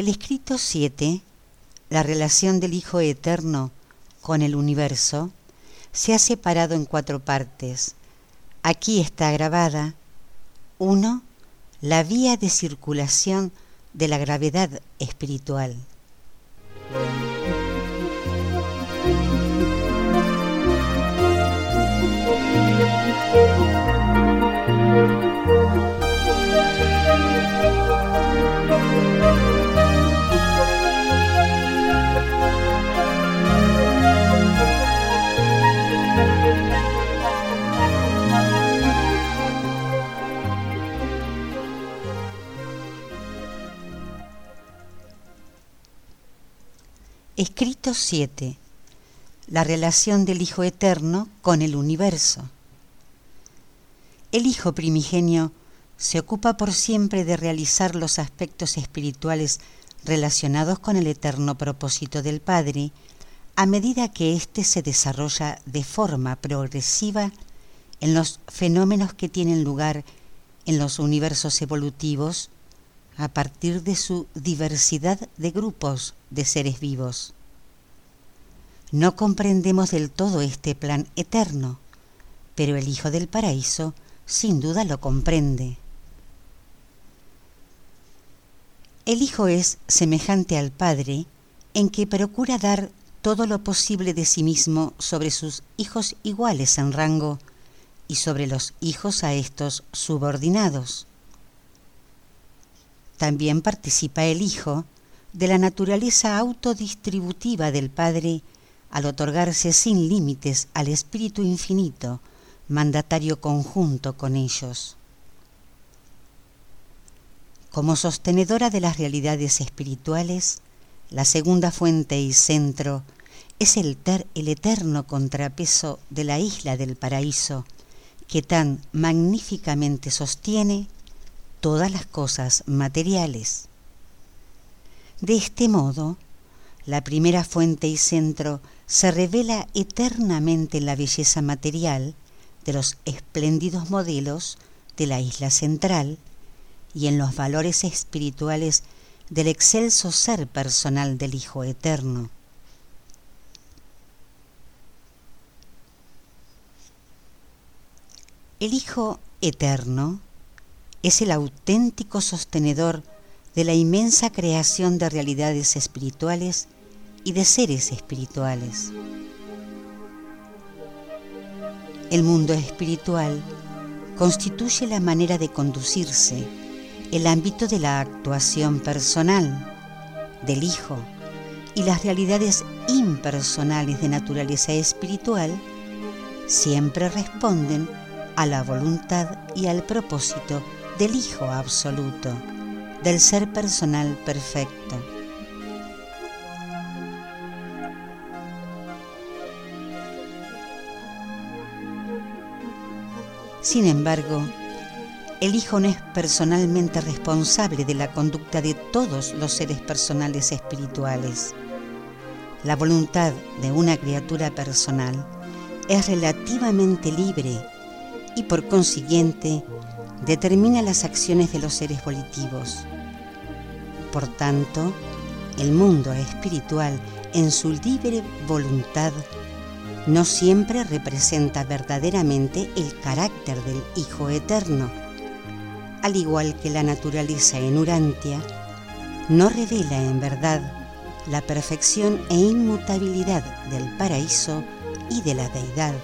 El escrito 7, la relación del Hijo Eterno con el universo, se ha separado en cuatro partes. Aquí está grabada 1. La vía de circulación de la gravedad espiritual. Escrito 7. La relación del Hijo Eterno con el universo. El Hijo primigenio se ocupa por siempre de realizar los aspectos espirituales relacionados con el eterno propósito del Padre, a medida que éste se desarrolla de forma progresiva en los fenómenos que tienen lugar en los universos evolutivos a partir de su diversidad de grupos de seres vivos. No comprendemos del todo este plan eterno, pero el Hijo del Paraíso sin duda lo comprende. El Hijo es semejante al Padre en que procura dar todo lo posible de sí mismo sobre sus hijos iguales en rango y sobre los hijos a estos subordinados. También participa el Hijo de la naturaleza autodistributiva del Padre al otorgarse sin límites al Espíritu Infinito, mandatario conjunto con ellos. Como sostenedora de las realidades espirituales, la segunda fuente y centro es el, el eterno contrapeso de la isla del paraíso que tan magníficamente sostiene todas las cosas materiales. De este modo, la primera fuente y centro se revela eternamente en la belleza material de los espléndidos modelos de la isla central y en los valores espirituales del excelso ser personal del Hijo Eterno. El Hijo Eterno es el auténtico sostenedor de la inmensa creación de realidades espirituales y de seres espirituales. El mundo espiritual constituye la manera de conducirse, el ámbito de la actuación personal, del Hijo, y las realidades impersonales de naturaleza espiritual siempre responden a la voluntad y al propósito del Hijo absoluto, del ser personal perfecto. Sin embargo, el Hijo no es personalmente responsable de la conducta de todos los seres personales espirituales. La voluntad de una criatura personal es relativamente libre y por consiguiente determina las acciones de los seres volitivos. Por tanto, el mundo espiritual en su libre voluntad no siempre representa verdaderamente el carácter del Hijo Eterno, al igual que la naturaleza en Urantia, no revela en verdad la perfección e inmutabilidad del paraíso y de la deidad.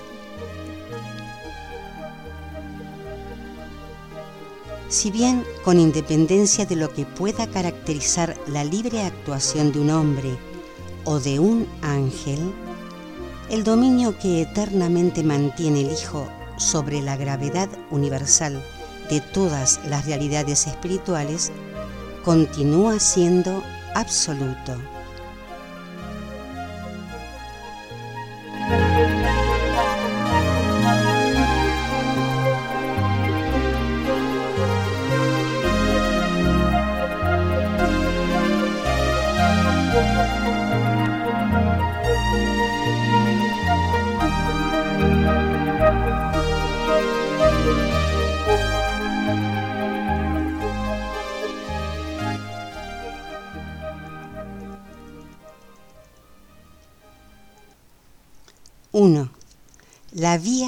Si bien, con independencia de lo que pueda caracterizar la libre actuación de un hombre o de un ángel, el dominio que eternamente mantiene el Hijo sobre la gravedad universal de todas las realidades espirituales continúa siendo absoluto.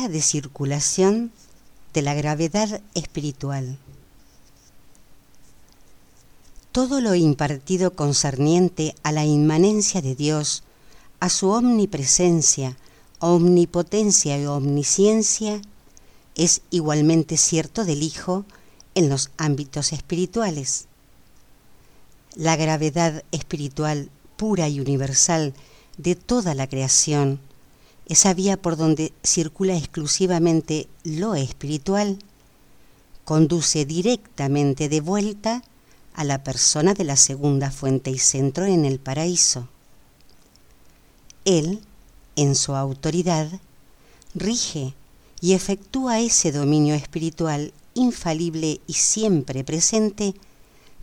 De circulación de la gravedad espiritual. Todo lo impartido concerniente a la inmanencia de Dios, a su omnipresencia, omnipotencia y omnisciencia, es igualmente cierto del Hijo en los ámbitos espirituales. La gravedad espiritual pura y universal de toda la creación, esa vía por donde circula exclusivamente lo espiritual, conduce directamente de vuelta a la persona de la segunda fuente y centro en el paraíso. Él, en su autoridad, rige y efectúa ese dominio espiritual infalible y siempre presente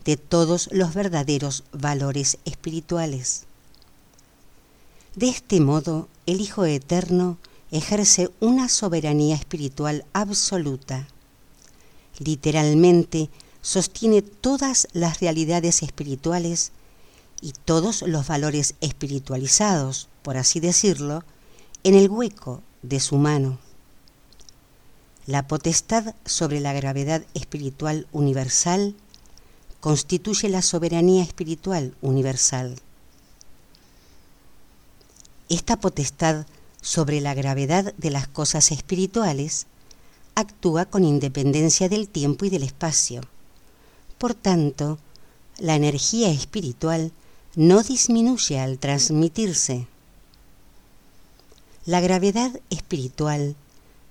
de todos los verdaderos valores espirituales. De este modo, el Hijo Eterno ejerce una soberanía espiritual absoluta. Literalmente sostiene todas las realidades espirituales y todos los valores espiritualizados, por así decirlo, en el hueco de su mano. La potestad sobre la gravedad espiritual universal constituye la soberanía espiritual universal. Esta potestad sobre la gravedad de las cosas espirituales actúa con independencia del tiempo y del espacio. Por tanto, la energía espiritual no disminuye al transmitirse. La gravedad espiritual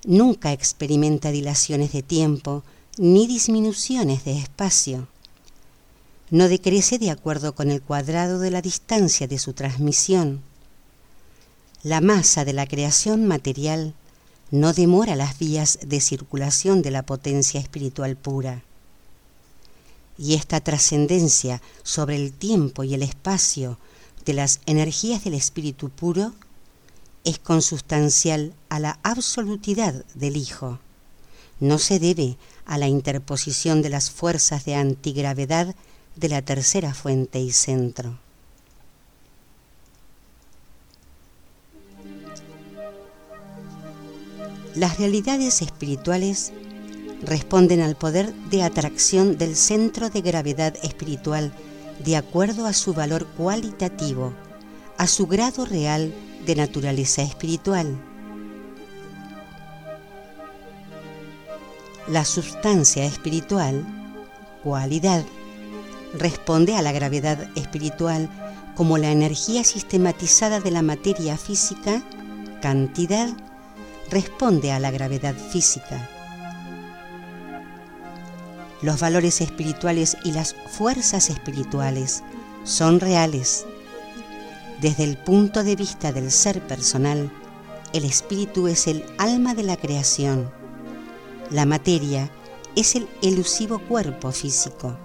nunca experimenta dilaciones de tiempo ni disminuciones de espacio. No decrece de acuerdo con el cuadrado de la distancia de su transmisión la masa de la creación material no demora las vías de circulación de la potencia espiritual pura. Y esta trascendencia sobre el tiempo y el espacio de las energías del espíritu puro es consustancial a la absolutidad del Hijo. No se debe a la interposición de las fuerzas de antigravedad de la tercera fuente y centro. Las realidades espirituales responden al poder de atracción del centro de gravedad espiritual de acuerdo a su valor cualitativo, a su grado real de naturaleza espiritual. La sustancia espiritual, cualidad, responde a la gravedad espiritual como la energía sistematizada de la materia física, cantidad responde a la gravedad física. Los valores espirituales y las fuerzas espirituales son reales. Desde el punto de vista del ser personal, el espíritu es el alma de la creación. La materia es el elusivo cuerpo físico.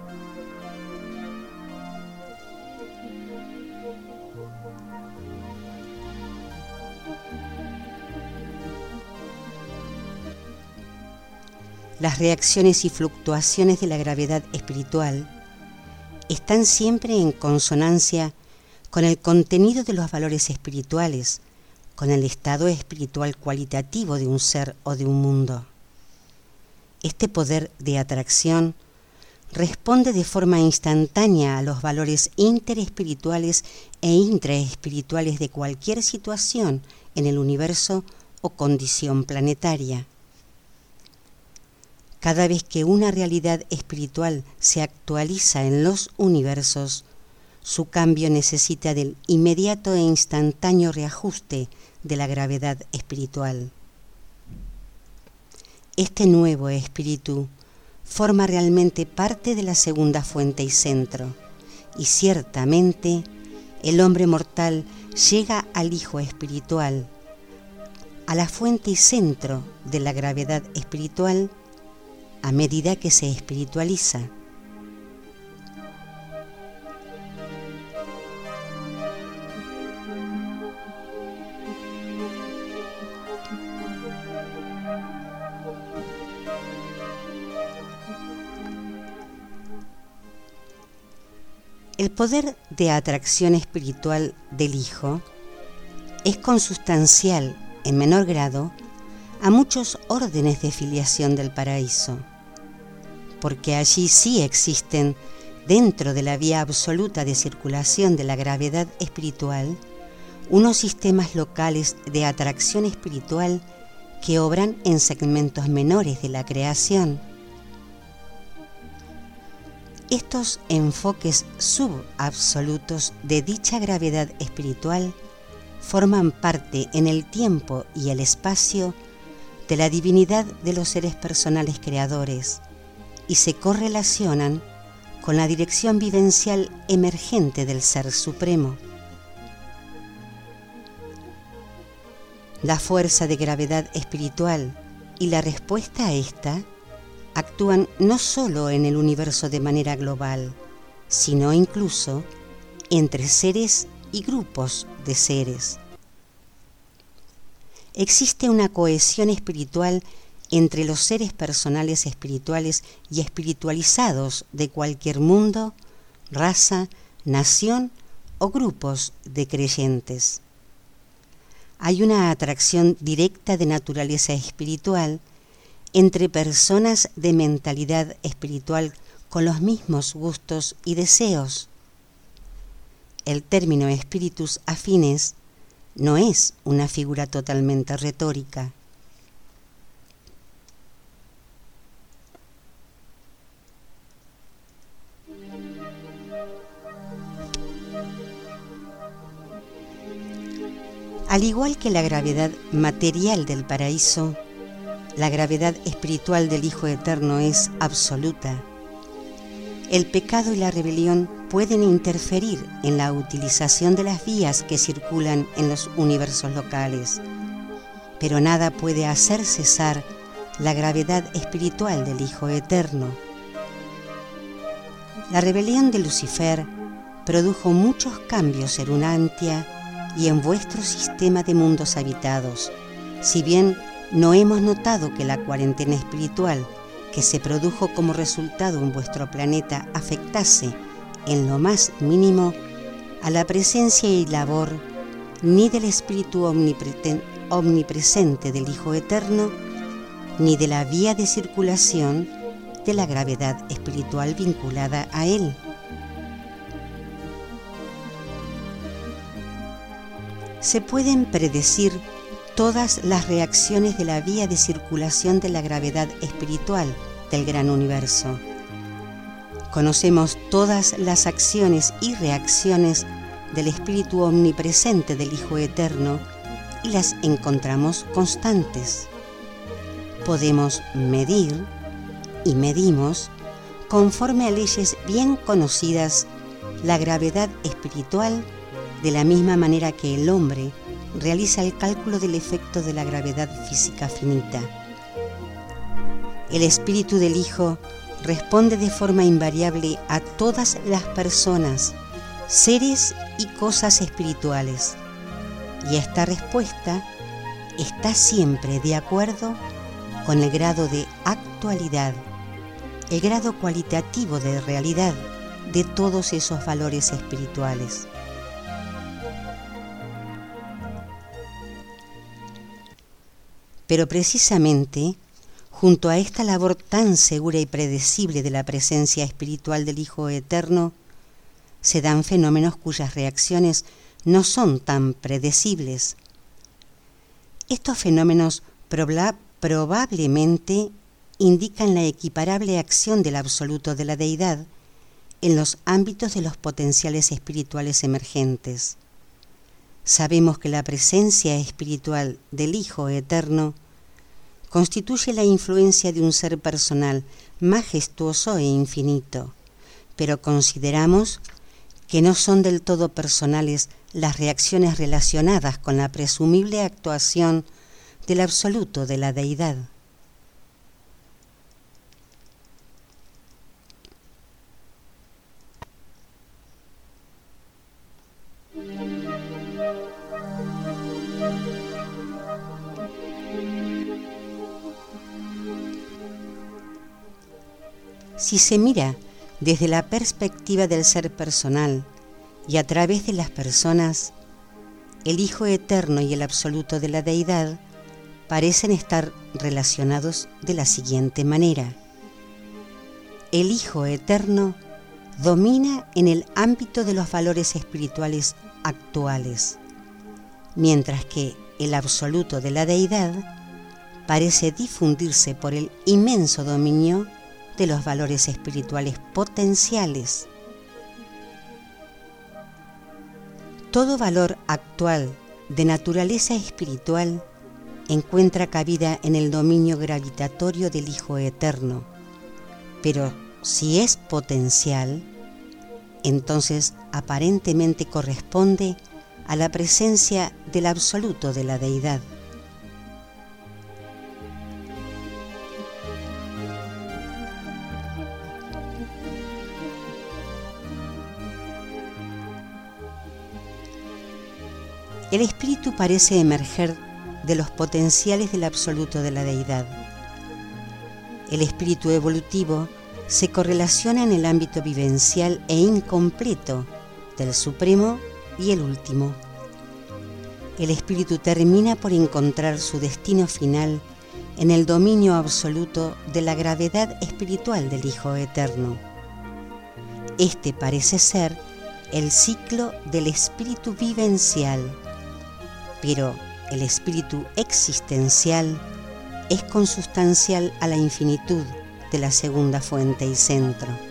Las reacciones y fluctuaciones de la gravedad espiritual están siempre en consonancia con el contenido de los valores espirituales, con el estado espiritual cualitativo de un ser o de un mundo. Este poder de atracción responde de forma instantánea a los valores interespirituales e intraespirituales de cualquier situación en el universo o condición planetaria. Cada vez que una realidad espiritual se actualiza en los universos, su cambio necesita del inmediato e instantáneo reajuste de la gravedad espiritual. Este nuevo espíritu forma realmente parte de la segunda fuente y centro, y ciertamente el hombre mortal llega al Hijo espiritual, a la fuente y centro de la gravedad espiritual a medida que se espiritualiza. El poder de atracción espiritual del Hijo es consustancial, en menor grado, a muchos órdenes de filiación del paraíso, porque allí sí existen, dentro de la vía absoluta de circulación de la gravedad espiritual, unos sistemas locales de atracción espiritual que obran en segmentos menores de la creación. Estos enfoques subabsolutos de dicha gravedad espiritual forman parte en el tiempo y el espacio de la divinidad de los seres personales creadores y se correlacionan con la dirección vivencial emergente del Ser Supremo. La fuerza de gravedad espiritual y la respuesta a esta actúan no solo en el universo de manera global, sino incluso entre seres y grupos de seres. Existe una cohesión espiritual entre los seres personales espirituales y espiritualizados de cualquier mundo, raza, nación o grupos de creyentes. Hay una atracción directa de naturaleza espiritual entre personas de mentalidad espiritual con los mismos gustos y deseos. El término espíritus afines no es una figura totalmente retórica. Al igual que la gravedad material del paraíso, la gravedad espiritual del Hijo Eterno es absoluta. El pecado y la rebelión pueden interferir en la utilización de las vías que circulan en los universos locales, pero nada puede hacer cesar la gravedad espiritual del Hijo Eterno. La rebelión de Lucifer produjo muchos cambios en Unantia y en vuestro sistema de mundos habitados, si bien no hemos notado que la cuarentena espiritual que se produjo como resultado en vuestro planeta afectase en lo más mínimo a la presencia y labor ni del Espíritu omnipresente del Hijo Eterno, ni de la vía de circulación de la gravedad espiritual vinculada a Él. Se pueden predecir todas las reacciones de la vía de circulación de la gravedad espiritual del gran universo. Conocemos todas las acciones y reacciones del Espíritu omnipresente del Hijo Eterno y las encontramos constantes. Podemos medir y medimos, conforme a leyes bien conocidas, la gravedad espiritual de la misma manera que el hombre realiza el cálculo del efecto de la gravedad física finita. El espíritu del Hijo responde de forma invariable a todas las personas, seres y cosas espirituales, y esta respuesta está siempre de acuerdo con el grado de actualidad, el grado cualitativo de realidad de todos esos valores espirituales. Pero precisamente, junto a esta labor tan segura y predecible de la presencia espiritual del Hijo Eterno, se dan fenómenos cuyas reacciones no son tan predecibles. Estos fenómenos probablemente indican la equiparable acción del absoluto de la deidad en los ámbitos de los potenciales espirituales emergentes. Sabemos que la presencia espiritual del Hijo Eterno constituye la influencia de un ser personal majestuoso e infinito, pero consideramos que no son del todo personales las reacciones relacionadas con la presumible actuación del absoluto de la deidad. Si se mira desde la perspectiva del ser personal y a través de las personas, el Hijo Eterno y el Absoluto de la Deidad parecen estar relacionados de la siguiente manera. El Hijo Eterno domina en el ámbito de los valores espirituales actuales, mientras que el absoluto de la deidad parece difundirse por el inmenso dominio de los valores espirituales potenciales. Todo valor actual de naturaleza espiritual encuentra cabida en el dominio gravitatorio del Hijo Eterno, pero si es potencial, entonces aparentemente corresponde a la presencia del absoluto de la deidad. El espíritu parece emerger de los potenciales del absoluto de la deidad. El espíritu evolutivo se correlaciona en el ámbito vivencial e incompleto del supremo y el último. El espíritu termina por encontrar su destino final en el dominio absoluto de la gravedad espiritual del Hijo Eterno. Este parece ser el ciclo del espíritu vivencial pero el espíritu existencial es consustancial a la infinitud de la segunda fuente y centro.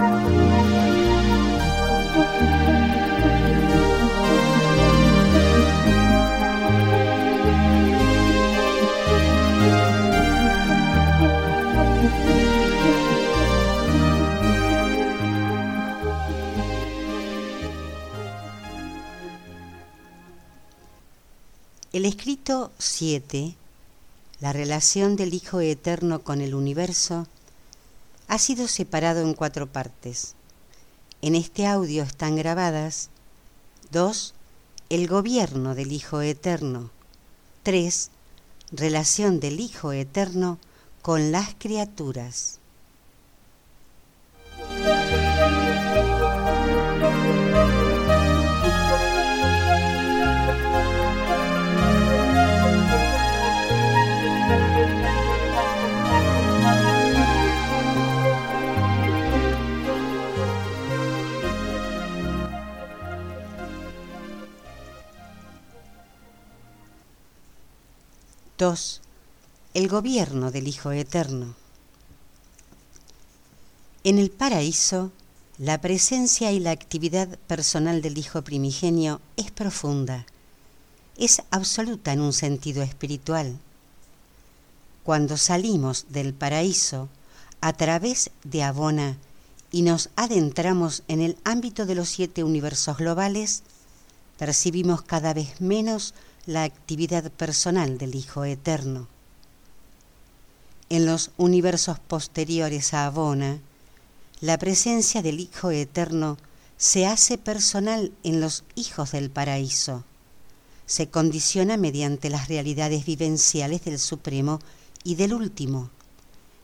El escrito 7 la relación del Hijo Eterno con el universo ha sido separado en cuatro partes. En este audio están grabadas 2. El gobierno del Hijo Eterno. 3. Relación del Hijo Eterno con las criaturas. 2. El gobierno del Hijo Eterno. En el paraíso, la presencia y la actividad personal del Hijo Primigenio es profunda, es absoluta en un sentido espiritual. Cuando salimos del paraíso a través de Abona y nos adentramos en el ámbito de los siete universos globales, percibimos cada vez menos la actividad personal del Hijo Eterno. En los universos posteriores a Abona, la presencia del Hijo Eterno se hace personal en los hijos del paraíso. Se condiciona mediante las realidades vivenciales del Supremo y del Último,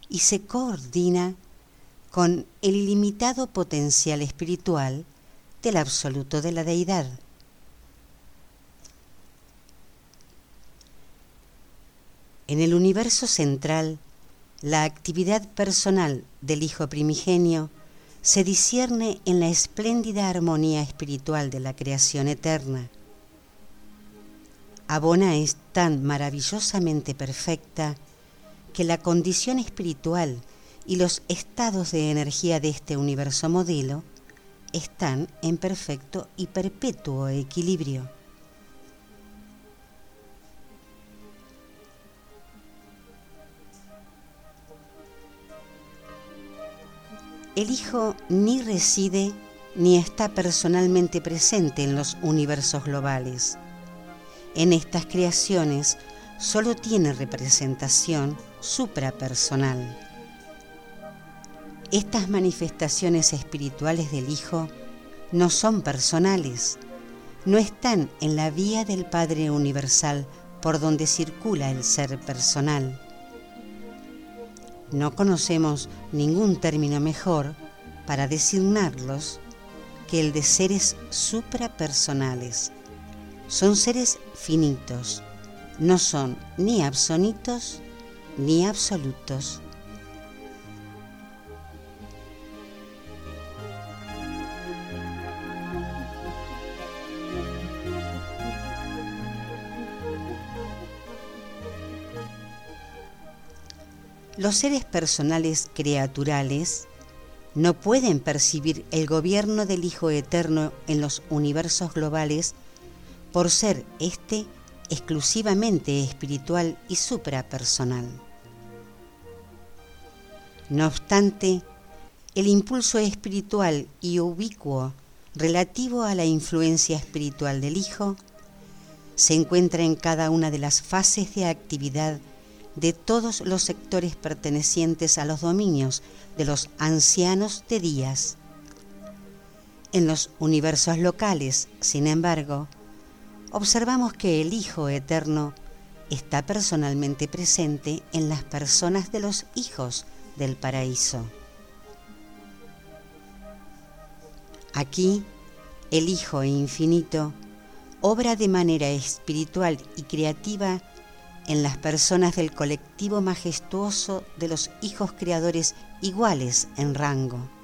y se coordina con el ilimitado potencial espiritual del absoluto de la deidad. En el universo central, la actividad personal del Hijo Primigenio se discierne en la espléndida armonía espiritual de la creación eterna. Abona es tan maravillosamente perfecta que la condición espiritual y los estados de energía de este universo modelo están en perfecto y perpetuo equilibrio. El Hijo ni reside ni está personalmente presente en los universos globales. En estas creaciones solo tiene representación suprapersonal. Estas manifestaciones espirituales del Hijo no son personales, no están en la vía del Padre Universal por donde circula el ser personal no conocemos ningún término mejor para designarlos que el de seres suprapersonales. Son seres finitos, no son ni absonitos ni absolutos. Los seres personales creaturales no pueden percibir el gobierno del Hijo Eterno en los universos globales por ser éste exclusivamente espiritual y suprapersonal. No obstante, el impulso espiritual y ubicuo relativo a la influencia espiritual del Hijo se encuentra en cada una de las fases de actividad de todos los sectores pertenecientes a los dominios de los ancianos de días. En los universos locales, sin embargo, observamos que el Hijo Eterno está personalmente presente en las personas de los hijos del paraíso. Aquí, el Hijo Infinito obra de manera espiritual y creativa en las personas del colectivo majestuoso de los hijos creadores iguales en rango.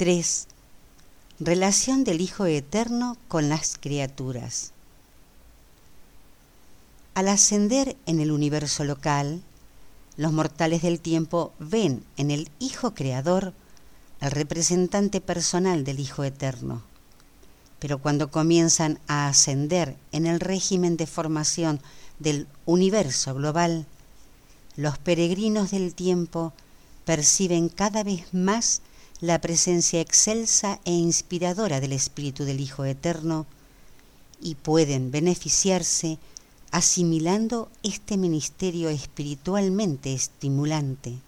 Tres, Relación del Hijo Eterno con las criaturas. Al ascender en el universo local, los mortales del tiempo ven en el Hijo Creador al representante personal del Hijo Eterno. Pero cuando comienzan a ascender en el régimen de formación del universo global, los peregrinos del tiempo perciben cada vez más la presencia excelsa e inspiradora del Espíritu del Hijo Eterno y pueden beneficiarse asimilando este ministerio espiritualmente estimulante.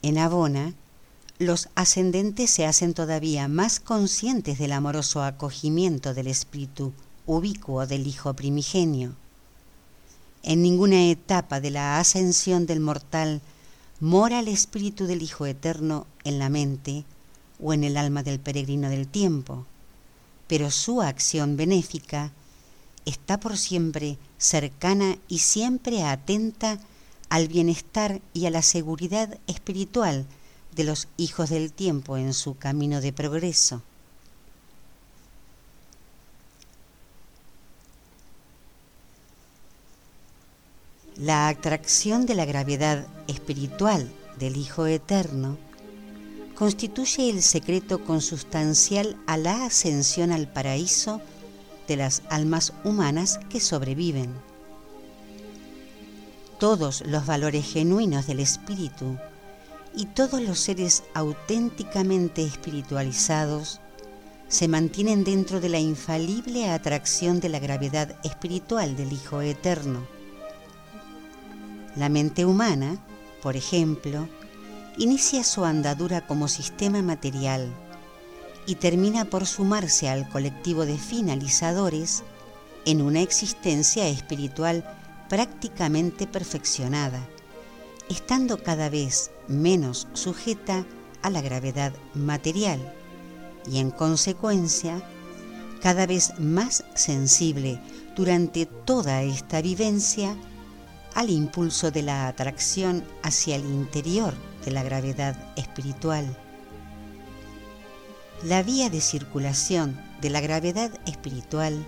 En Abona, los ascendentes se hacen todavía más conscientes del amoroso acogimiento del espíritu ubicuo del Hijo primigenio. En ninguna etapa de la ascensión del mortal mora el espíritu del Hijo eterno en la mente o en el alma del peregrino del tiempo, pero su acción benéfica está por siempre cercana y siempre atenta al bienestar y a la seguridad espiritual de los hijos del tiempo en su camino de progreso. La atracción de la gravedad espiritual del Hijo Eterno constituye el secreto consustancial a la ascensión al paraíso de las almas humanas que sobreviven. Todos los valores genuinos del espíritu y todos los seres auténticamente espiritualizados se mantienen dentro de la infalible atracción de la gravedad espiritual del Hijo Eterno. La mente humana, por ejemplo, inicia su andadura como sistema material y termina por sumarse al colectivo de finalizadores en una existencia espiritual prácticamente perfeccionada, estando cada vez menos sujeta a la gravedad material y en consecuencia cada vez más sensible durante toda esta vivencia al impulso de la atracción hacia el interior de la gravedad espiritual. La vía de circulación de la gravedad espiritual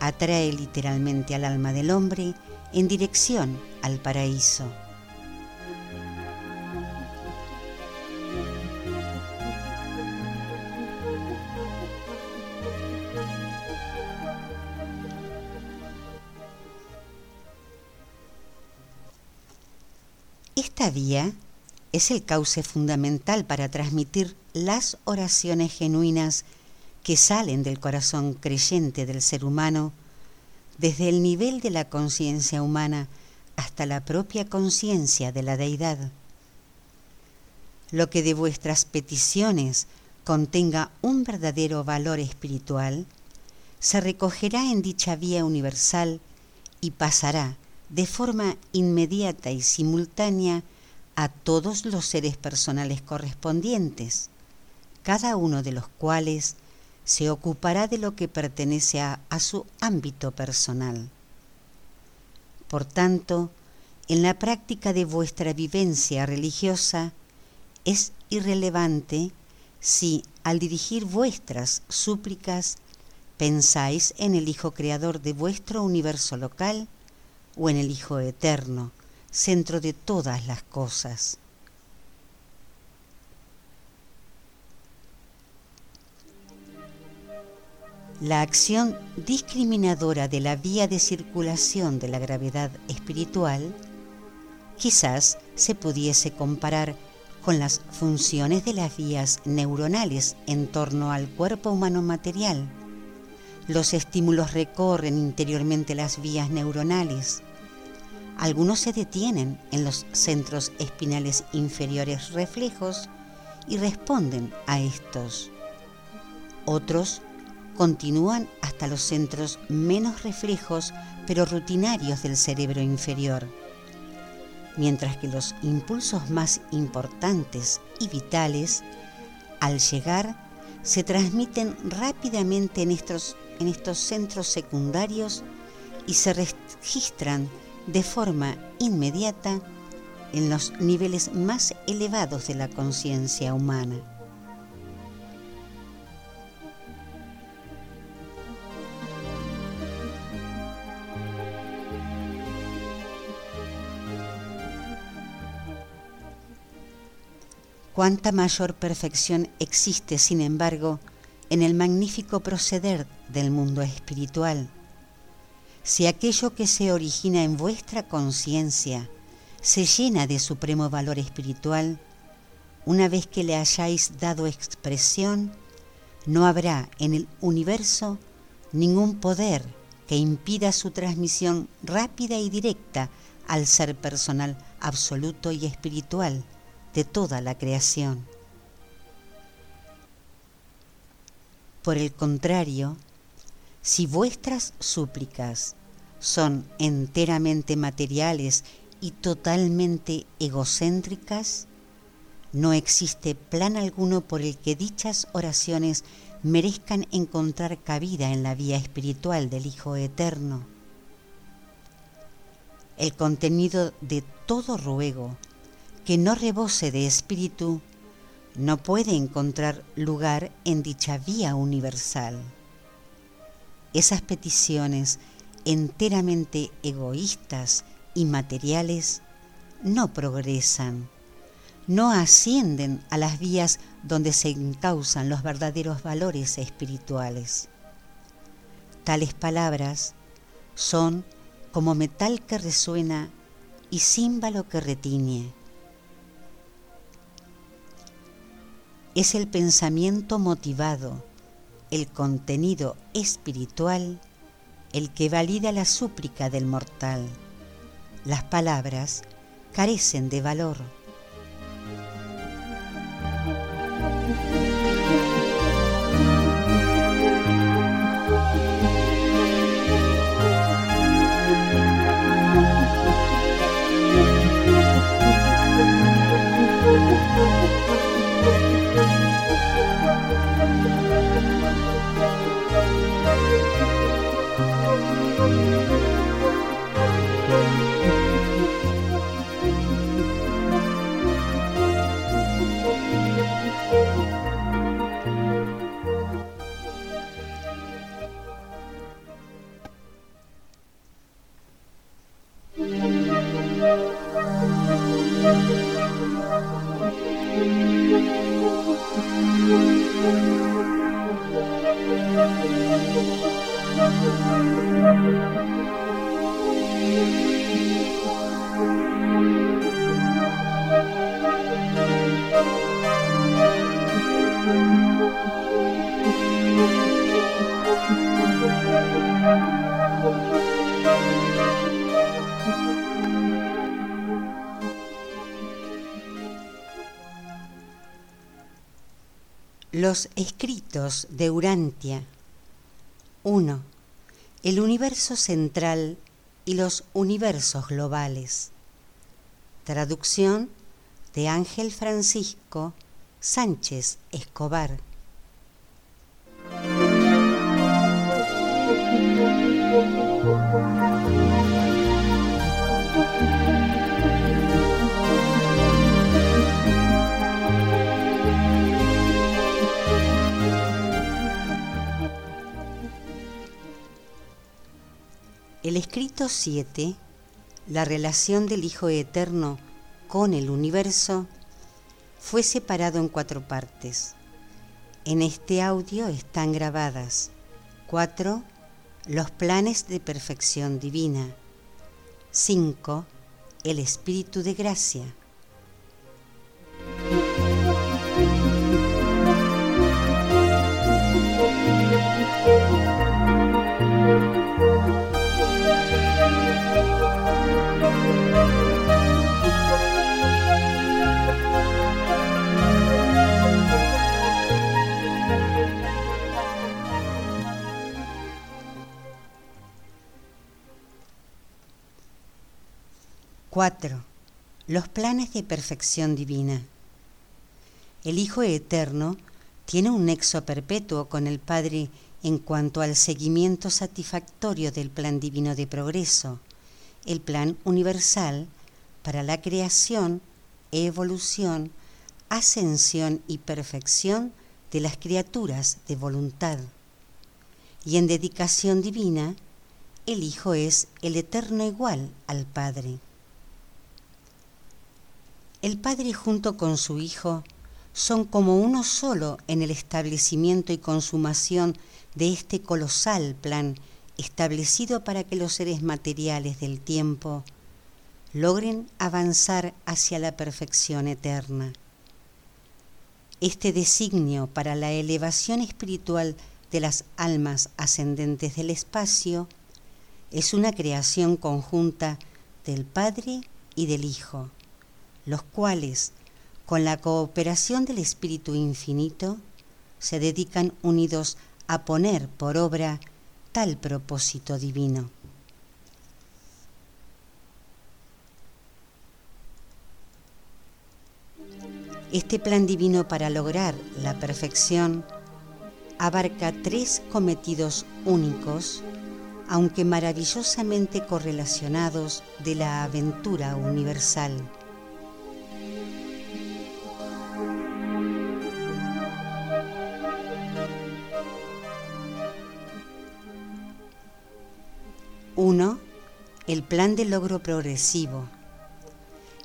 atrae literalmente al alma del hombre en dirección al paraíso. Esta vía es el cauce fundamental para transmitir las oraciones genuinas que salen del corazón creyente del ser humano, desde el nivel de la conciencia humana hasta la propia conciencia de la deidad. Lo que de vuestras peticiones contenga un verdadero valor espiritual, se recogerá en dicha vía universal y pasará de forma inmediata y simultánea a todos los seres personales correspondientes, cada uno de los cuales se ocupará de lo que pertenece a, su ámbito personal. Por tanto, en la práctica de vuestra vivencia religiosa es irrelevante si al dirigir vuestras súplicas pensáis en el Hijo Creador de vuestro universo local o en el Hijo Eterno, centro de todas las cosas. La acción discriminadora de la vía de circulación de la gravedad espiritual quizás se pudiese comparar con las funciones de las vías neuronales en torno al cuerpo humano material. Los estímulos recorren interiormente las vías neuronales algunos se detienen en los centros espinales inferiores reflejos y responden a estos. Otros continúan hasta los centros menos reflejos pero rutinarios del cerebro inferior, mientras que los impulsos más importantes y vitales, al llegar, se transmiten rápidamente en estos, en estos centros secundarios y se registran de forma inmediata en los niveles más elevados de la conciencia humana. Cuánta mayor perfección existe, sin embargo, en el magnífico proceder del mundo espiritual. Si aquello que se origina en vuestra conciencia se llena de supremo valor espiritual, una vez que le hayáis dado expresión, no habrá en el universo ningún poder que impida su transmisión rápida y directa al ser personal absoluto y espiritual de toda la creación. Por el contrario, si vuestras súplicas son enteramente materiales y totalmente egocéntricas, no existe plan alguno por el que dichas oraciones merezcan encontrar cabida en la vía espiritual del Hijo Eterno. El contenido de todo ruego que no rebose de espíritu no puede encontrar lugar en dicha vía universal. Esas peticiones enteramente egoístas y materiales no progresan no ascienden a las vías donde se encausan los verdaderos valores espirituales. Tales palabras son como metal que resuena y címbalo que retiñe. Es el pensamiento motivado, el contenido espiritual, el que valida la súplica del mortal. Las palabras carecen de valor Los escritos de Urantia 1. El universo central y los universos globales. Traducción de Ángel Francisco Sánchez Escobar. El escrito 7, la relación del Hijo Eterno con el universo, fue separado en cuatro partes. En este audio están grabadas cuatro Los planes de perfección divina. 5. El espíritu de gracia. Cuatro. Los planes de perfección divina. El Hijo Eterno tiene un nexo perpetuo con el Padre en cuanto al seguimiento satisfactorio del plan divino de progreso, el plan universal para la creación, evolución, ascensión y perfección de las criaturas de voluntad. Y en dedicación divina, el Hijo es el eterno igual al Padre. El Padre junto con su Hijo son como uno solo en el establecimiento y consumación de este colosal plan establecido para que los seres materiales del tiempo logren avanzar hacia la perfección eterna. Este designio para la elevación espiritual de las almas ascendentes del espacio es una creación conjunta del Padre y del Hijo, los cuales, con la cooperación del Espíritu Infinito, se dedican unidos a poner por obra tal propósito divino. Este plan divino para lograr la perfección abarca tres cometidos únicos, aunque maravillosamente correlacionados de la aventura universal. Uno, el plan de logro progresivo.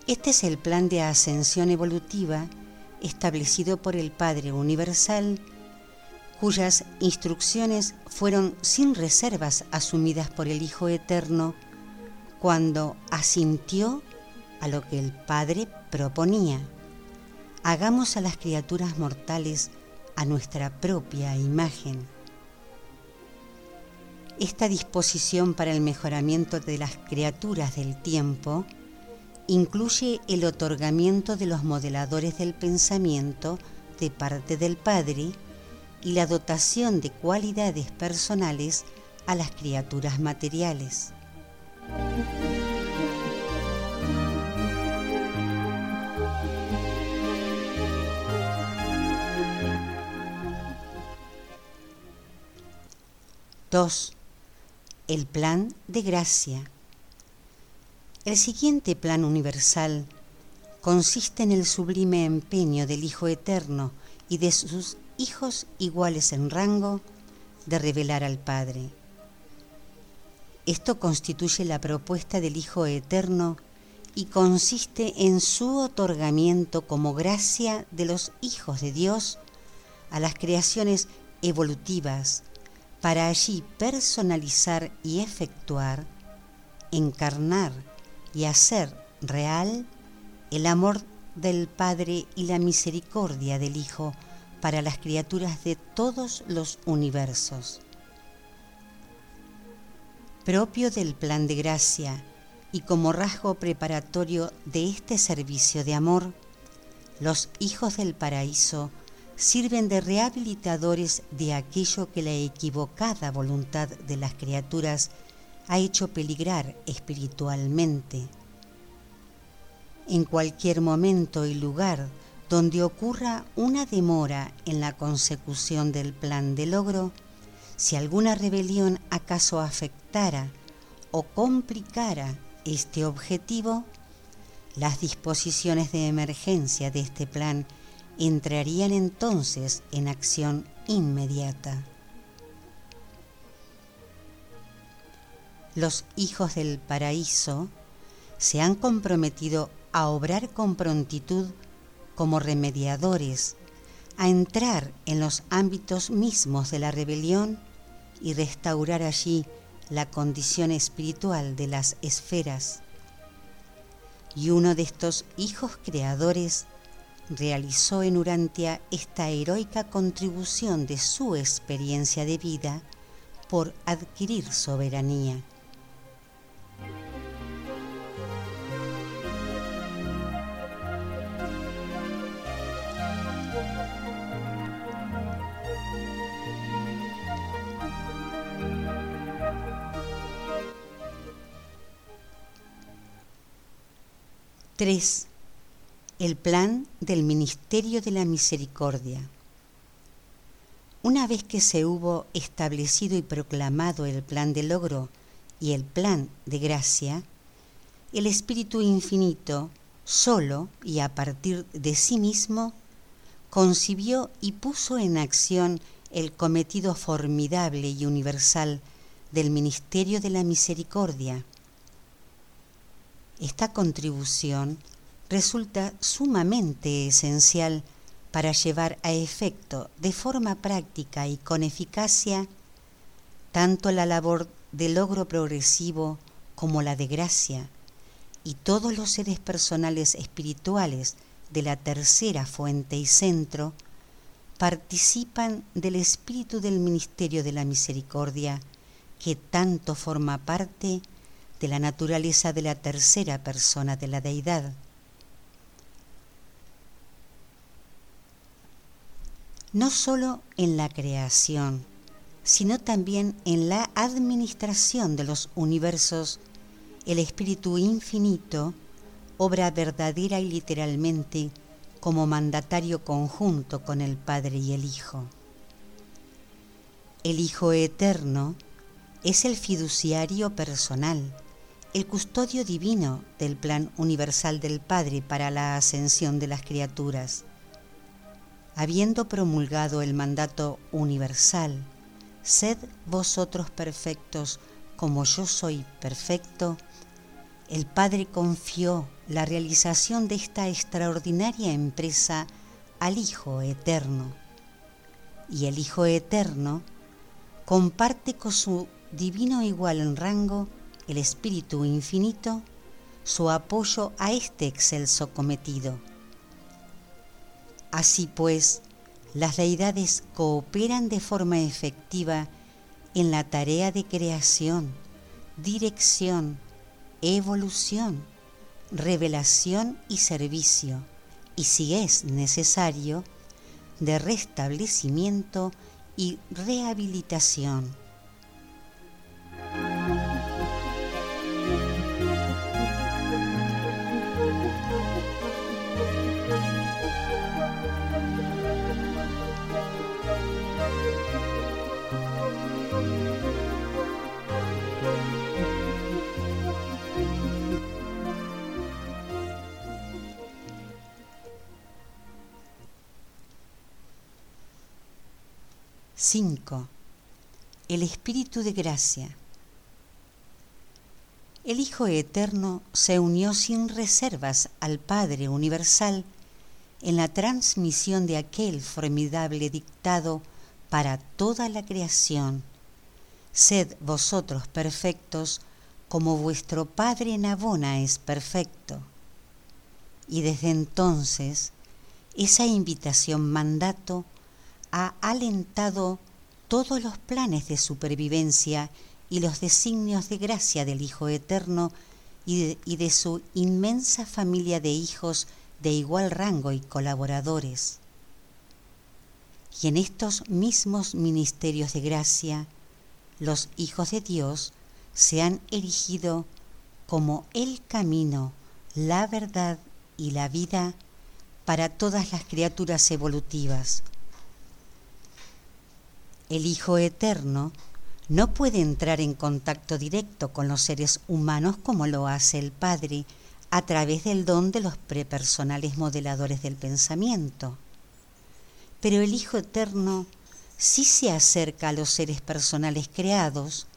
Este es el plan de ascensión evolutiva establecido por el Padre Universal, cuyas instrucciones fueron sin reservas asumidas por el Hijo Eterno cuando asintió a lo que el Padre proponía. Hagamos a las criaturas mortales a nuestra propia imagen. Esta disposición para el mejoramiento de las criaturas del tiempo incluye el otorgamiento de los modeladores del pensamiento de parte del Padre y la dotación de cualidades personales a las criaturas materiales. Dos, el plan de gracia. El siguiente plan universal consiste en el sublime empeño del Hijo Eterno y de sus hijos iguales en rango de revelar al Padre. Esto constituye la propuesta del Hijo Eterno y consiste en su otorgamiento como gracia de los hijos de Dios a las creaciones evolutivas para allí personalizar y efectuar, encarnar y hacer real el amor del Padre y la misericordia del Hijo para las criaturas de todos los universos. Propio del plan de gracia y como rasgo preparatorio de este servicio de amor, los hijos del paraíso sirven de rehabilitadores de aquello que la equivocada voluntad de las criaturas ha hecho peligrar espiritualmente. En cualquier momento y lugar donde ocurra una demora en la consecución del plan de logro, si alguna rebelión acaso afectara o complicara este objetivo, las disposiciones de emergencia de este plan entrarían entonces en acción inmediata. los hijos del paraíso se han comprometido a obrar con prontitud como remediadores, a entrar en los ámbitos mismos de la rebelión y restaurar allí la condición espiritual de las esferas. Y uno de estos hijos creadores realizó en Urantia esta heroica contribución de su experiencia de vida por adquirir soberanía. Tres, el plan del Ministerio de la Misericordia. Una vez que se hubo establecido y proclamado el plan de logro y el plan de gracia, el Espíritu Infinito, solo y a partir de sí mismo, concibió y puso en acción el cometido formidable y universal del Ministerio de la Misericordia esta contribución resulta sumamente esencial para llevar a efecto de forma práctica y con eficacia tanto la labor de logro progresivo como la de gracia, y todos los seres personales espirituales de la tercera fuente y centro participan del espíritu del ministerio de la misericordia que tanto forma parte de la naturaleza de la tercera persona de la deidad. No sólo en la creación, sino también en la administración de los universos, el Espíritu Infinito obra verdadera y literalmente como mandatario conjunto con el Padre y el Hijo. El Hijo Eterno es el fiduciario personal, el custodio divino del plan universal del Padre para la ascensión de las criaturas. Habiendo promulgado el mandato universal, Sed vosotros perfectos como yo soy perfecto. El Padre confió la realización de esta extraordinaria empresa al Hijo Eterno. Y el Hijo Eterno comparte con su divino igual en rango, el Espíritu Infinito, su apoyo a este excelso cometido. Así pues, las deidades cooperan de forma efectiva en la tarea de creación, dirección, evolución, revelación y servicio, y si es necesario, de restablecimiento y rehabilitación. 5. El Espíritu de Gracia. El Hijo Eterno se unió sin reservas al Padre Universal en la transmisión de aquel formidable dictado para toda la creación. Sed vosotros perfectos como vuestro Padre Nabona es perfecto. Y desde entonces, esa invitación mandato ha alentado todos los planes de supervivencia y los designios de gracia del Hijo Eterno y de, su inmensa familia de hijos de igual rango y colaboradores. Y en estos mismos ministerios de gracia, los hijos de Dios se han erigido como el camino, la verdad y la vida para todas las criaturas evolutivas el Hijo Eterno no puede entrar en contacto directo con los seres humanos como lo hace el Padre a través del don de los prepersonales modeladores del pensamiento. Pero el Hijo Eterno sí se acerca a los seres personales creados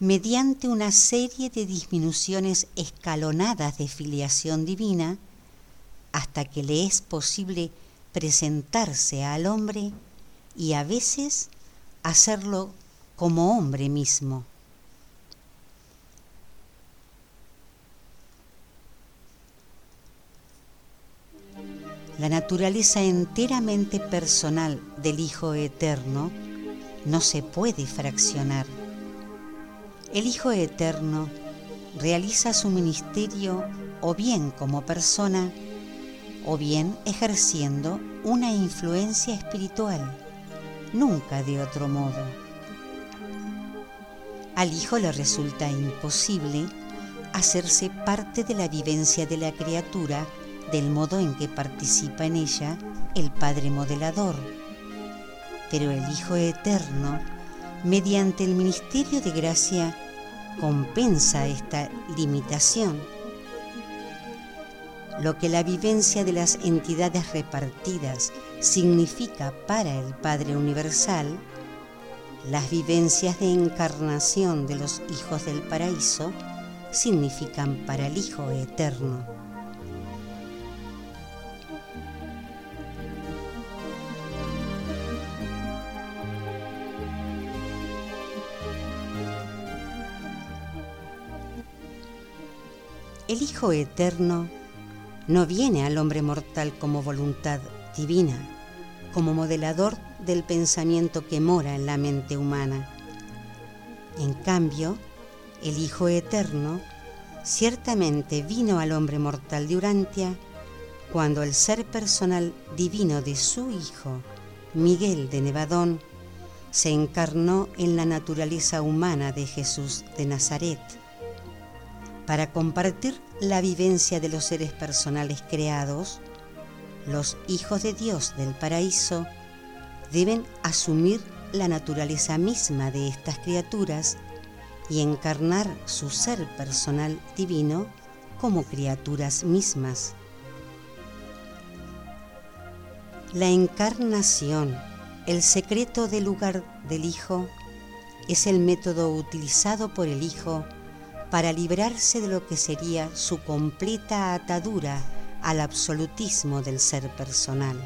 mediante una serie de disminuciones escalonadas de filiación divina hasta que le es posible presentarse al hombre y a veces hacerlo como hombre mismo. La naturaleza enteramente personal del Hijo Eterno no se puede fraccionar. El Hijo Eterno realiza su ministerio o bien como persona o bien ejerciendo una influencia espiritual nunca de otro modo. Al hijo le resulta imposible hacerse parte de la vivencia de la criatura del modo en que participa en ella el Padre modelador. Pero el Hijo Eterno, mediante el ministerio de gracia, compensa esta limitación lo que la vivencia de las entidades repartidas significa para el Padre Universal, las vivencias de encarnación de los hijos del paraíso significan para el Hijo Eterno. El Hijo Eterno no viene al hombre mortal como voluntad divina, como modelador del pensamiento que mora en la mente humana. En cambio, el Hijo Eterno ciertamente vino al hombre mortal de Urantia cuando el ser personal divino de su Hijo, Miguel de Nevadón, se encarnó en la naturaleza humana de Jesús de Nazaret para compartir la vivencia de los seres personales creados, los hijos de Dios del paraíso deben asumir la naturaleza misma de estas criaturas y encarnar su ser personal divino como criaturas mismas. La encarnación, el secreto del lugar del Hijo, es el método utilizado por el Hijo para librarse de lo que sería su completa atadura al absolutismo del ser personal.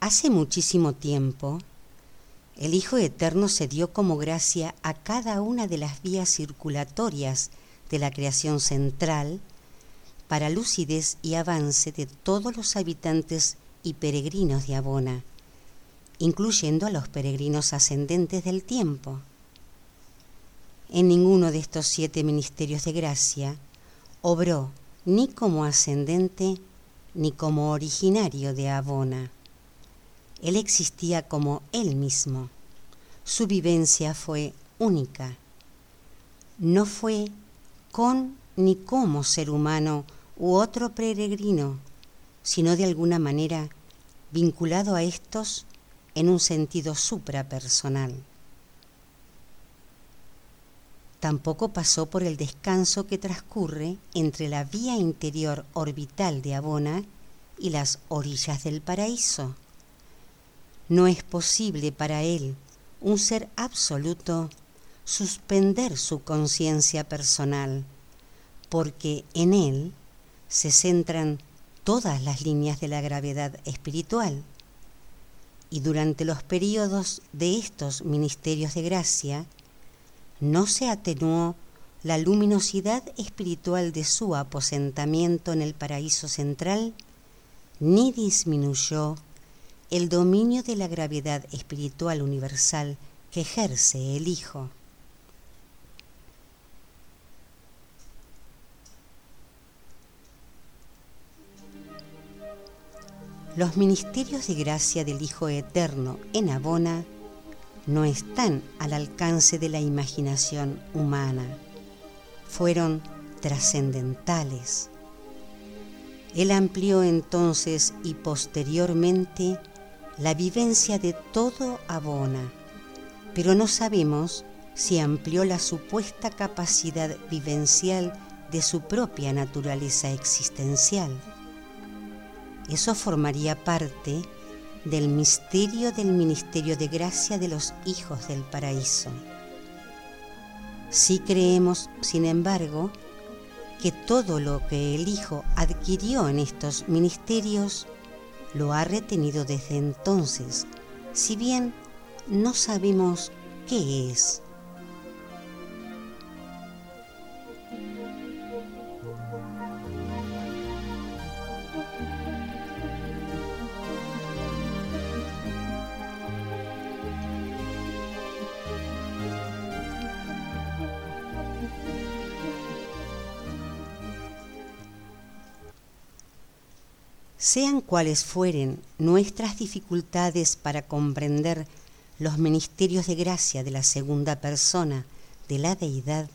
Hace muchísimo tiempo, el Hijo Eterno se dio como gracia a cada una de las vías circulatorias de la creación central para lucidez y avance de todos los habitantes y peregrinos de Abona, incluyendo a los peregrinos ascendentes del tiempo. En ninguno de estos siete ministerios de gracia obró ni como ascendente ni como originario de Abona. Él existía como él mismo. Su vivencia fue única. No fue con ni como ser humano u otro peregrino, sino de alguna manera vinculado a estos en un sentido suprapersonal. Tampoco pasó por el descanso que transcurre entre la vía interior orbital de Abona y las orillas del paraíso. No es posible para él, un ser absoluto, suspender su conciencia personal, porque en él se centran todas las líneas de la gravedad espiritual. Y durante los periodos de estos ministerios de gracia, no se atenuó la luminosidad espiritual de su aposentamiento en el paraíso central, ni disminuyó el dominio de la gravedad espiritual universal que ejerce el Hijo. Los ministerios de gracia del Hijo Eterno en Abona no están al alcance de la imaginación humana, fueron trascendentales. Él amplió entonces y posteriormente la vivencia de todo abona, pero no sabemos si amplió la supuesta capacidad vivencial de su propia naturaleza existencial. Eso formaría parte del misterio del ministerio de gracia de los hijos del paraíso. Si creemos, sin embargo, que todo lo que el Hijo adquirió en estos ministerios lo ha retenido desde entonces, si bien no sabemos qué es. Sean cuales fueren nuestras dificultades para comprender los ministerios de gracia de la segunda persona de la deidad,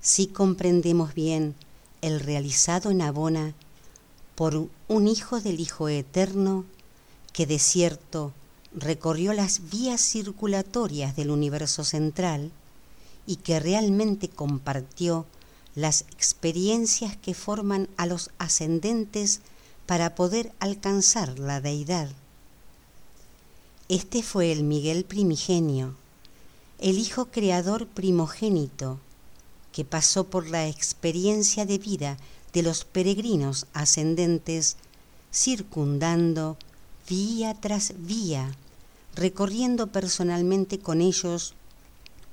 si comprendemos bien el realizado en Abona por un hijo del Hijo Eterno que de cierto recorrió las vías circulatorias del universo central y que realmente compartió las experiencias que forman a los ascendentes para poder alcanzar la deidad. Este fue el Miguel primigenio, el Hijo Creador primogénito, que pasó por la experiencia de vida de los peregrinos ascendentes, circundando vía tras vía, recorriendo personalmente con ellos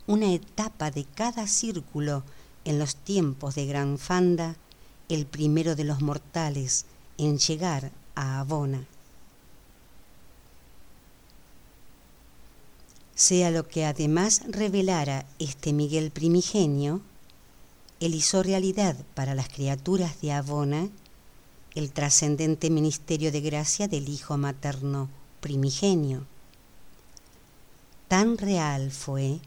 una etapa de cada círculo en los tiempos de Gran Fanda, el primero de los mortales en llegar a Abona. Sea lo que además revelara este Miguel primigenio, él hizo realidad para las criaturas de Abona el trascendente ministerio de gracia del Hijo materno primigenio. Tan real fue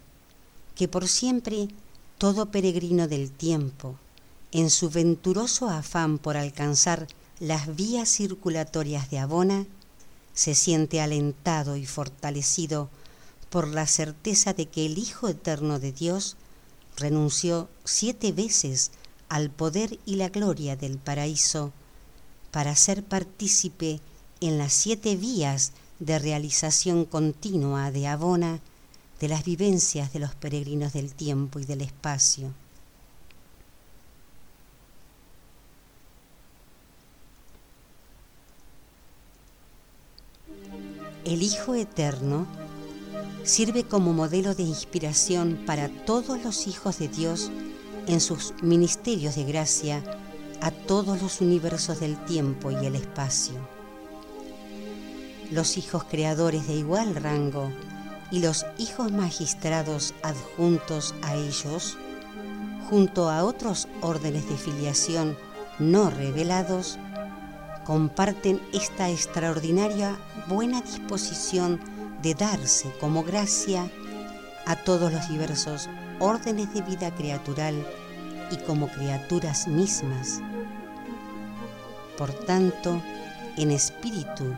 que por siempre todo peregrino del tiempo, en su venturoso afán por alcanzar las vías circulatorias de Abona, se siente alentado y fortalecido por la certeza de que el Hijo Eterno de Dios renunció siete veces al poder y la gloria del paraíso para ser partícipe en las siete vías de realización continua de Abona de las vivencias de los peregrinos del tiempo y del espacio. El Hijo Eterno sirve como modelo de inspiración para todos los hijos de Dios en sus ministerios de gracia a todos los universos del tiempo y el espacio. Los hijos creadores de igual rango y los hijos magistrados adjuntos a ellos, junto a otros órdenes de filiación no revelados, comparten esta extraordinaria buena disposición de darse como gracia a todos los diversos órdenes de vida creatural y como criaturas mismas. Por tanto, en espíritu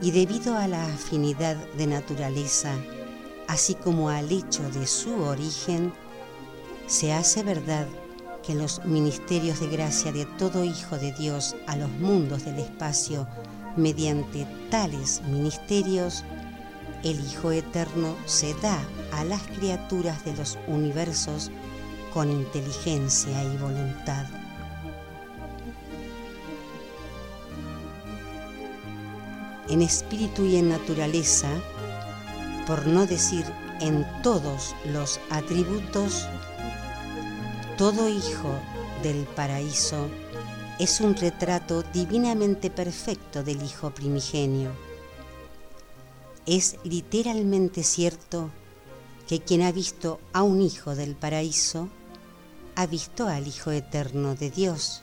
y debido a la afinidad de naturaleza, así como al hecho de su origen, se hace verdad que los ministerios de gracia de todo Hijo de Dios a los mundos del espacio, mediante tales ministerios, el Hijo Eterno se da a las criaturas de los universos con inteligencia y voluntad. En espíritu y en naturaleza, por no decir en todos los atributos, todo hijo del paraíso es un retrato divinamente perfecto del Hijo primigenio. Es literalmente cierto que quien ha visto a un hijo del paraíso, ha visto al Hijo eterno de Dios.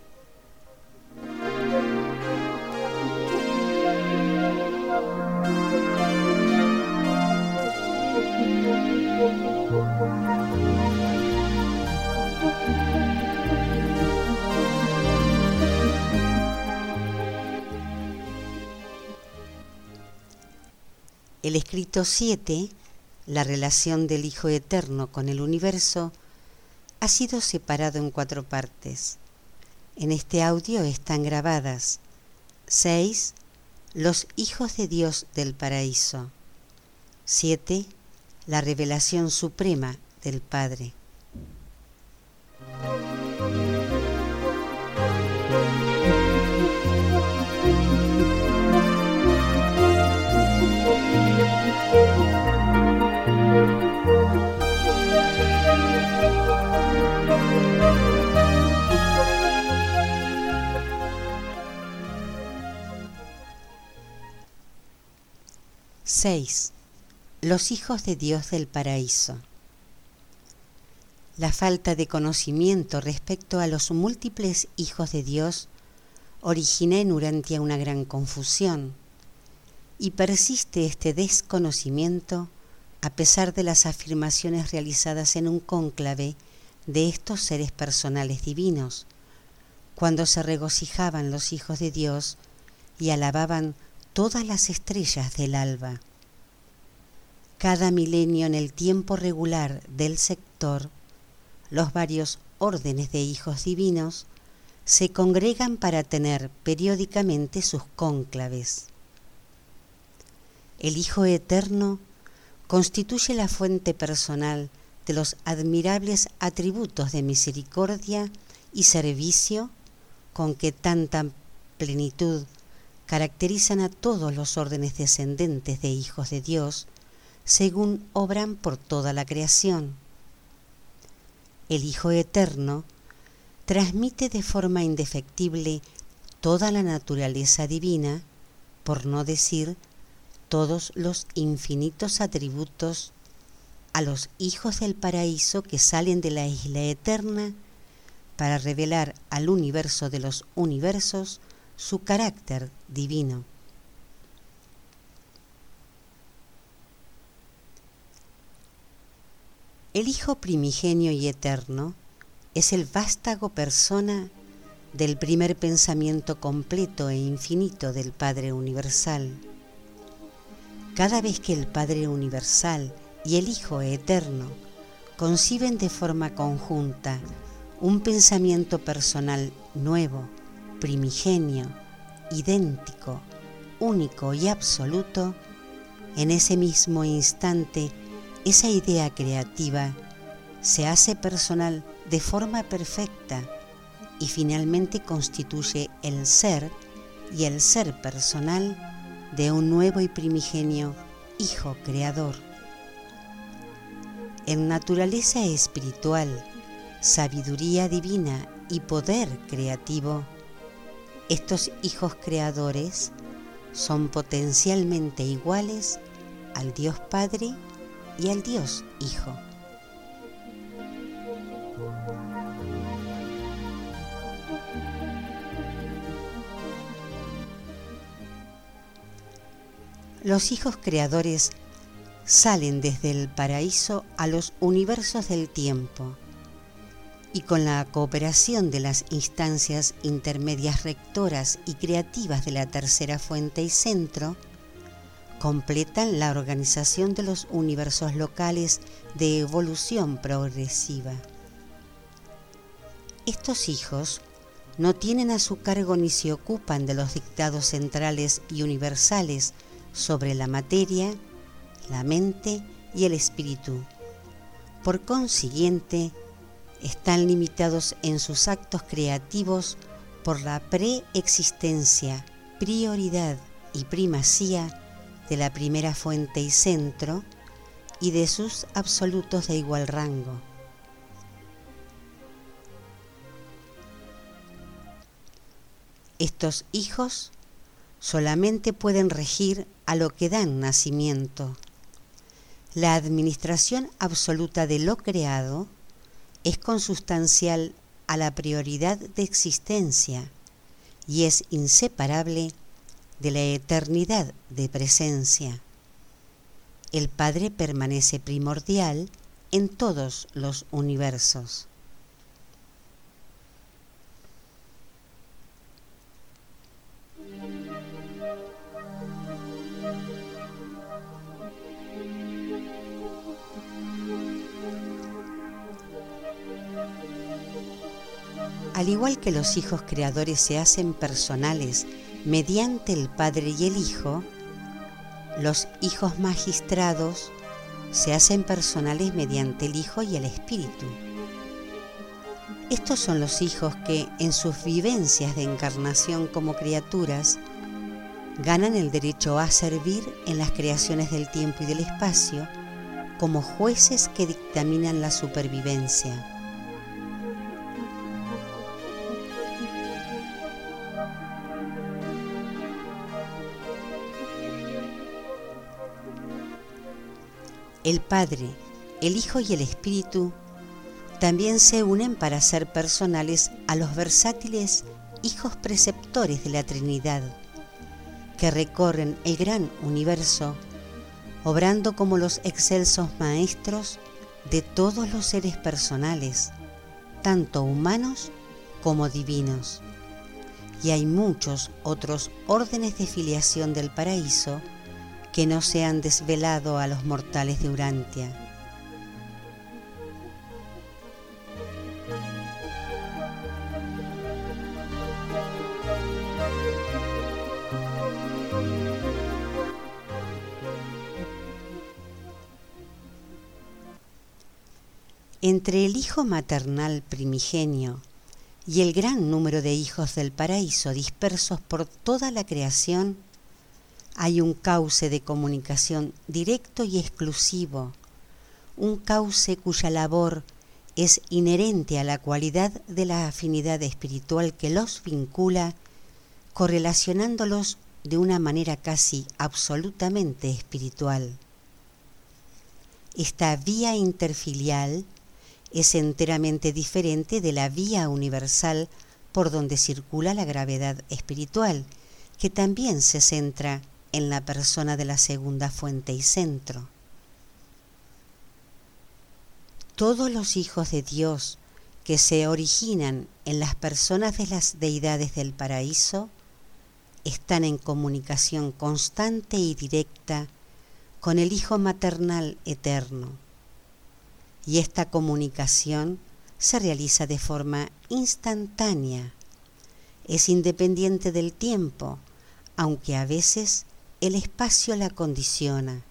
El escrito 7, la relación del Hijo Eterno con el universo, ha sido separado en cuatro partes. En este audio están grabadas 6, Los hijos de Dios del paraíso. 7. La revelación suprema del Padre. Seis. Los hijos de Dios del paraíso. La falta de conocimiento respecto a los múltiples hijos de Dios origina en Urantia una gran confusión y persiste este desconocimiento a pesar de las afirmaciones realizadas en un cónclave de estos seres personales divinos, cuando se regocijaban los hijos de Dios y alababan todas las estrellas del alba. Cada milenio en el tiempo regular del sector, los varios órdenes de hijos divinos se congregan para tener periódicamente sus cónclaves. El Hijo Eterno constituye la fuente personal de los admirables atributos de misericordia y servicio con que tanta plenitud caracterizan a todos los órdenes descendentes de hijos de Dios según obran por toda la creación. El Hijo Eterno transmite de forma indefectible toda la naturaleza divina, por no decir todos los infinitos atributos a los hijos del paraíso que salen de la isla eterna para revelar al universo de los universos su carácter divino. El Hijo primigenio y eterno es el vástago persona del primer pensamiento completo e infinito del Padre Universal. Cada vez que el Padre Universal y el Hijo Eterno conciben de forma conjunta un pensamiento personal nuevo, primigenio, idéntico, único y absoluto, en ese mismo instante esa idea creativa se hace personal de forma perfecta y finalmente constituye el ser y el ser personal de un nuevo y primigenio Hijo Creador. En naturaleza espiritual, sabiduría divina y poder creativo, estos hijos creadores son potencialmente iguales al Dios Padre y al Dios Hijo. Los hijos creadores salen desde el paraíso a los universos del tiempo y con la cooperación de las instancias intermedias rectoras y creativas de la tercera fuente y centro, completan la organización de los universos locales de evolución progresiva. Estos hijos no tienen a su cargo ni se ocupan de los dictados centrales y universales sobre la materia, la mente y el espíritu. Por consiguiente, están limitados en sus actos creativos por la preexistencia, prioridad y primacía de la primera fuente y centro y de sus absolutos de igual rango. Estos hijos solamente pueden regir a lo que dan nacimiento. La administración absoluta de lo creado es consustancial a la prioridad de existencia y es inseparable de la eternidad de presencia. El Padre permanece primordial en todos los universos. Al igual que los hijos creadores se hacen personales mediante el Padre y el Hijo, los hijos magistrados se hacen personales mediante el Hijo y el Espíritu. Estos son los hijos que, en sus vivencias de encarnación como criaturas, ganan el derecho a servir en las creaciones del tiempo y del espacio como jueces que dictaminan la supervivencia. El Padre, el Hijo y el Espíritu también se unen para ser personales a los versátiles hijos preceptores de la Trinidad, que recorren el gran universo, obrando como los excelsos maestros de todos los seres personales, tanto humanos como divinos. Y hay muchos otros órdenes de filiación del paraíso que no se han desvelado a los mortales de Urantia. Entre el hijo maternal primigenio y el gran número de hijos del paraíso dispersos por toda la creación, hay un cauce de comunicación directo y exclusivo, un cauce cuya labor es inherente a la cualidad de la afinidad espiritual que los vincula, correlacionándolos de una manera casi absolutamente espiritual. Esta vía interfilial es enteramente diferente de la vía universal por donde circula la gravedad espiritual, que también se centra en la persona de la segunda fuente y centro. Todos los hijos de Dios que se originan en las personas de las deidades del paraíso están en comunicación constante y directa con el Hijo maternal eterno. Y esta comunicación se realiza de forma instantánea, es independiente del tiempo, aunque a veces el espacio la condiciona.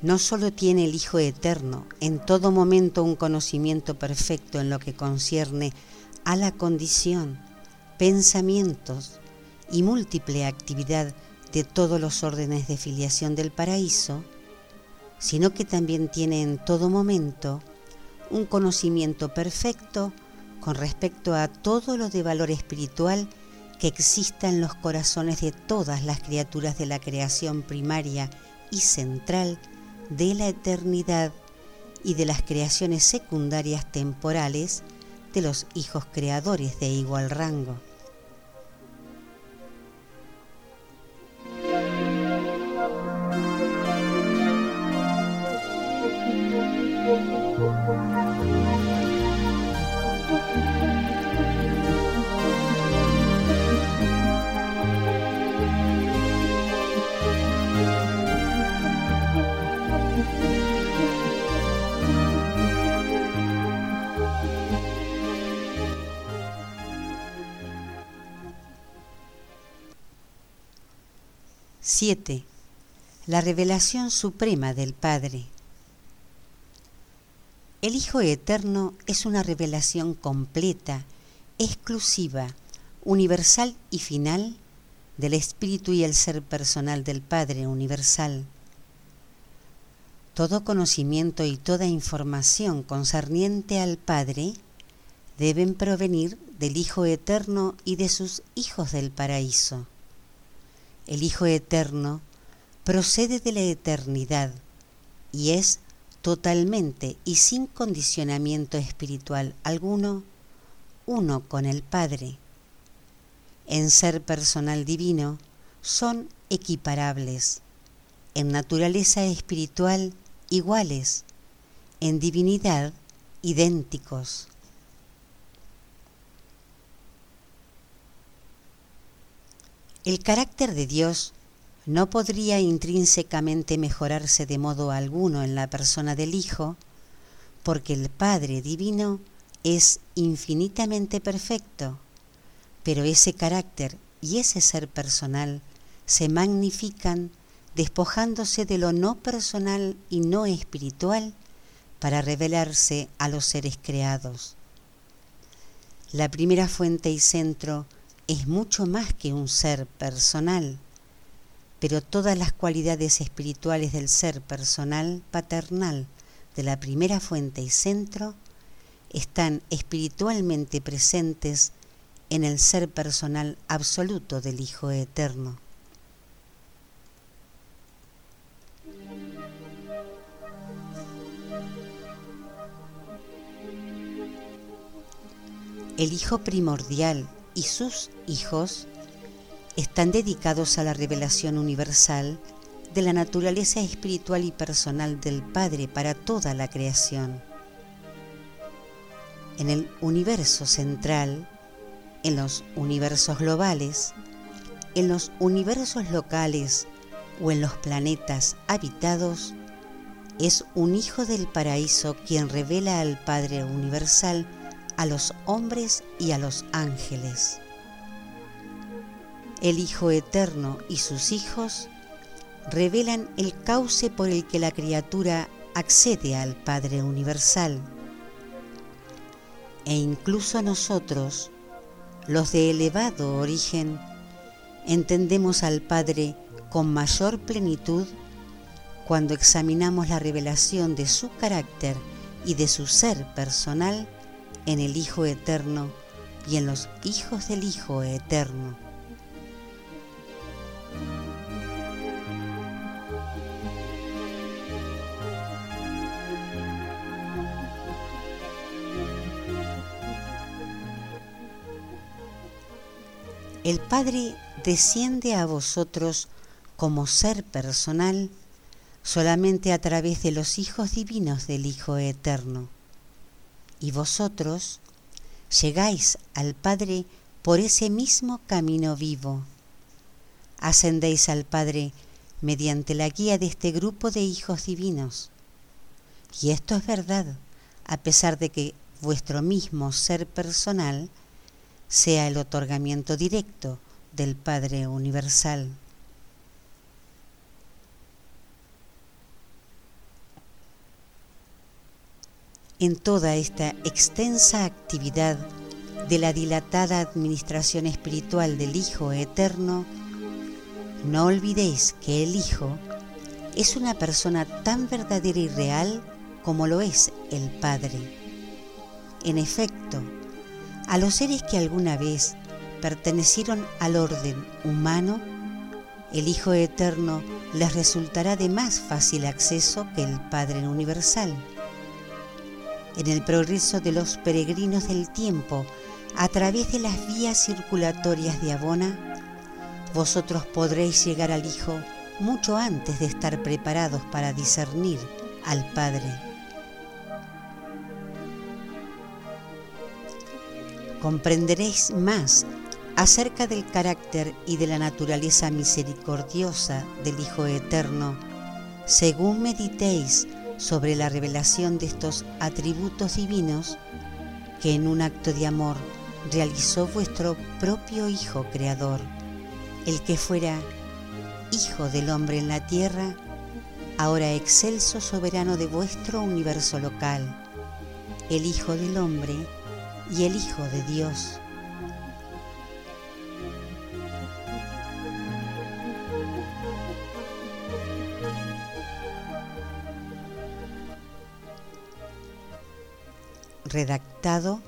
No solo tiene el Hijo Eterno en todo momento un conocimiento perfecto en lo que concierne a la condición, pensamientos y múltiple actividad de todos los órdenes de filiación del paraíso, sino que también tiene en todo momento un conocimiento perfecto con respecto a todo lo de valor espiritual que exista en los corazones de todas las criaturas de la creación primaria y central de la eternidad y de las creaciones secundarias temporales de los hijos creadores de igual rango. Siete. La revelación suprema del Padre. El Hijo Eterno es una revelación completa, exclusiva, universal y final del Espíritu y el ser personal del Padre universal. Todo conocimiento y toda información concerniente al Padre deben provenir del Hijo Eterno y de sus hijos del paraíso. El Hijo Eterno procede de la eternidad y es totalmente y sin condicionamiento espiritual alguno, uno con el Padre. En ser personal divino son equiparables, en naturaleza espiritual iguales, en divinidad idénticos. El carácter de Dios no podría intrínsecamente mejorarse de modo alguno en la persona del Hijo, porque el Padre Divino es infinitamente perfecto, pero ese carácter y ese ser personal se magnifican despojándose de lo no personal y no espiritual para revelarse a los seres creados. La primera fuente y centro es mucho más que un ser personal, pero todas las cualidades espirituales del ser personal paternal de la primera fuente y centro están espiritualmente presentes en el ser personal absoluto del Hijo Eterno. El Hijo primordial y sus hijos están dedicados a la revelación universal de la naturaleza espiritual y personal del Padre para toda la creación. En el universo central, en los universos globales, en los universos locales o en los planetas habitados, es un hijo del paraíso quien revela al Padre Universal a los hombres y a los ángeles. El Hijo Eterno y sus hijos revelan el cauce por el que la criatura accede al Padre Universal. E incluso nosotros, los de elevado origen, entendemos al Padre con mayor plenitud cuando examinamos la revelación de su carácter y de su ser personal en el Hijo Eterno y en los hijos del Hijo Eterno. El Padre desciende a vosotros como ser personal solamente a través de los hijos divinos del Hijo Eterno. Y vosotros llegáis al Padre por ese mismo camino vivo. Ascendéis al Padre mediante la guía de este grupo de hijos divinos. Y esto es verdad, a pesar de que vuestro mismo ser personal sea el otorgamiento directo del Padre Universal. En toda esta extensa actividad de la dilatada administración espiritual del Hijo Eterno, no olvidéis que el Hijo es una persona tan verdadera y real como lo es el Padre. En efecto, a los seres que alguna vez pertenecieron al orden humano, el Hijo Eterno les resultará de más fácil acceso que el Padre Universal. En el progreso de los peregrinos del tiempo, a través de las vías circulatorias de Abona, vosotros podréis llegar al Hijo mucho antes de estar preparados para discernir al Padre. comprenderéis más acerca del carácter y de la naturaleza misericordiosa del Hijo Eterno, según meditéis sobre la revelación de estos atributos divinos que en un acto de amor realizó vuestro propio Hijo Creador, el que fuera Hijo del hombre en la tierra, ahora excelso soberano de vuestro universo local, el Hijo del hombre, y el Hijo de Dios. Redactado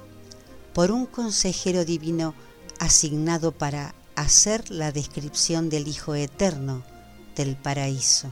por un consejero divino asignado para hacer la descripción del Hijo Eterno del paraíso.